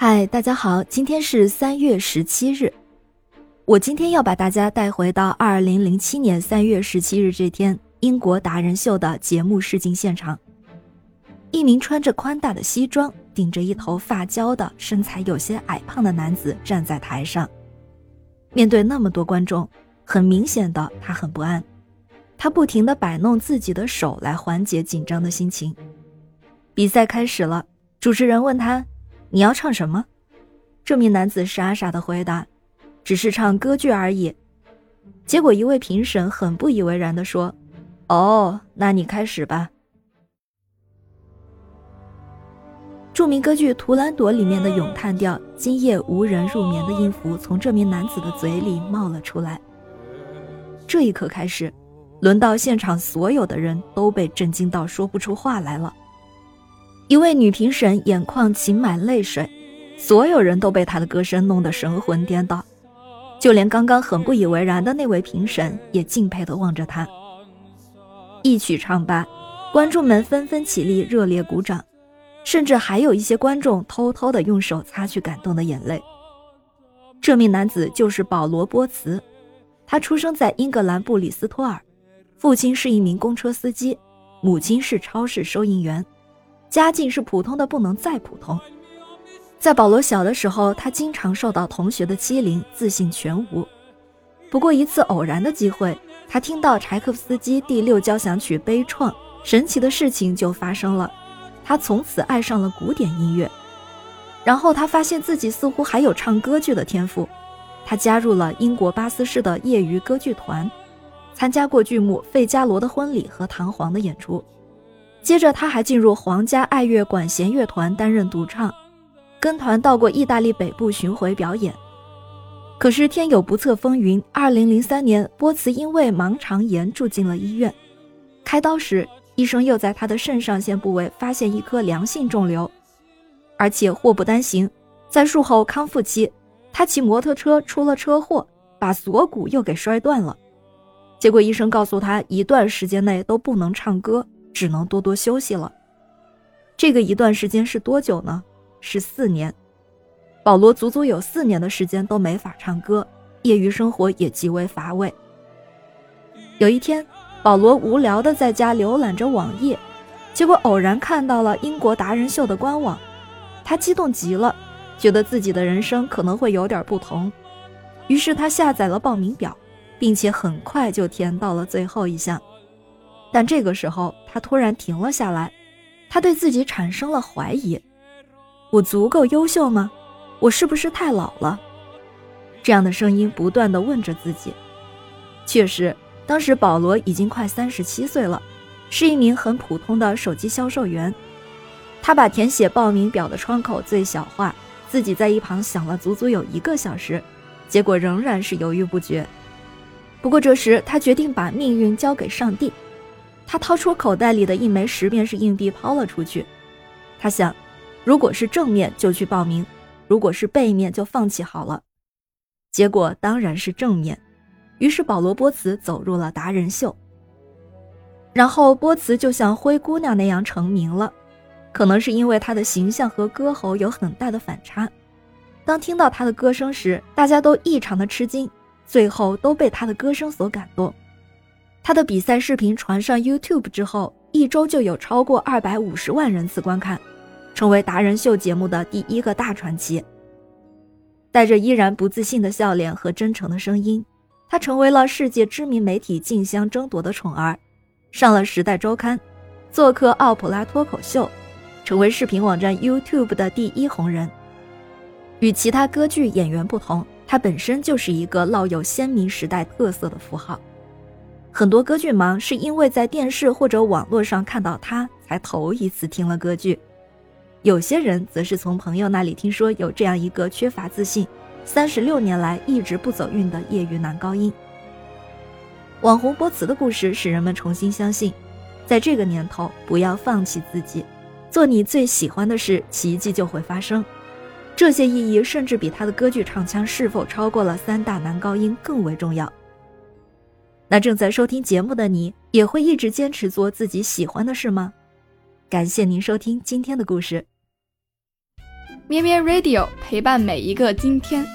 嗨，大家好，今天是三月十七日。我今天要把大家带回到二零零七年三月十七日这天，英国达人秀的节目试镜现场。一名穿着宽大的西装、顶着一头发胶的身材有些矮胖的男子站在台上，面对那么多观众，很明显的他很不安。他不停地摆弄自己的手来缓解紧张的心情。比赛开始了，主持人问他。你要唱什么？这名男子傻傻的回答：“只是唱歌剧而已。”结果一位评审很不以为然的说：“哦，那你开始吧。”著名歌剧《图兰朵》里面的咏叹调“今夜无人入眠”的音符从这名男子的嘴里冒了出来。这一刻开始，轮到现场所有的人都被震惊到说不出话来了。一位女评审眼眶噙满泪水，所有人都被她的歌声弄得神魂颠倒，就连刚刚很不以为然的那位评审也敬佩地望着她。一曲唱罢，观众们纷纷起立，热烈鼓掌，甚至还有一些观众偷偷地用手擦去感动的眼泪。这名男子就是保罗·波茨，他出生在英格兰布里斯托尔，父亲是一名公车司机，母亲是超市收银员。家境是普通的不能再普通。在保罗小的时候，他经常受到同学的欺凌，自信全无。不过一次偶然的机会，他听到柴可夫斯基第六交响曲悲怆，神奇的事情就发生了，他从此爱上了古典音乐。然后他发现自己似乎还有唱歌剧的天赋，他加入了英国巴斯市的业余歌剧团，参加过剧目《费加罗的婚礼》和《唐璜》的演出。接着，他还进入皇家爱乐管弦乐团担任独唱，跟团到过意大利北部巡回表演。可是天有不测风云，2003年，波茨因为盲肠炎住进了医院。开刀时，医生又在他的肾上腺部位发现一颗良性肿瘤，而且祸不单行，在术后康复期，他骑摩托车出了车祸，把锁骨又给摔断了。结果医生告诉他，一段时间内都不能唱歌。只能多多休息了。这个一段时间是多久呢？是四年。保罗足足有四年的时间都没法唱歌，业余生活也极为乏味。有一天，保罗无聊的在家浏览着网页，结果偶然看到了英国达人秀的官网，他激动极了，觉得自己的人生可能会有点不同。于是他下载了报名表，并且很快就填到了最后一项。但这个时候，他突然停了下来，他对自己产生了怀疑：我足够优秀吗？我是不是太老了？这样的声音不断地问着自己。确实，当时保罗已经快三十七岁了，是一名很普通的手机销售员。他把填写报名表的窗口最小化，自己在一旁想了足足有一个小时，结果仍然是犹豫不决。不过这时，他决定把命运交给上帝。他掏出口袋里的一枚十便士硬币抛了出去。他想，如果是正面就去报名，如果是背面就放弃好了。结果当然是正面。于是保罗·波茨走入了达人秀。然后波茨就像灰姑娘那样成名了。可能是因为他的形象和歌喉有很大的反差。当听到他的歌声时，大家都异常的吃惊，最后都被他的歌声所感动。他的比赛视频传上 YouTube 之后，一周就有超过二百五十万人次观看，成为达人秀节目的第一个大传奇。带着依然不自信的笑脸和真诚的声音，他成为了世界知名媒体竞相争夺的宠儿，上了《时代周刊》，做客奥普拉脱口秀，成为视频网站 YouTube 的第一红人。与其他歌剧演员不同，他本身就是一个烙有鲜明时代特色的符号。很多歌剧盲是因为在电视或者网络上看到他，才头一次听了歌剧。有些人则是从朋友那里听说有这样一个缺乏自信、三十六年来一直不走运的业余男高音。网红波茨的故事使人们重新相信，在这个年头不要放弃自己，做你最喜欢的事，奇迹就会发生。这些意义甚至比他的歌剧唱腔是否超过了三大男高音更为重要。那正在收听节目的你，也会一直坚持做自己喜欢的事吗？感谢您收听今天的故事。咩咩 Radio 陪伴每一个今天。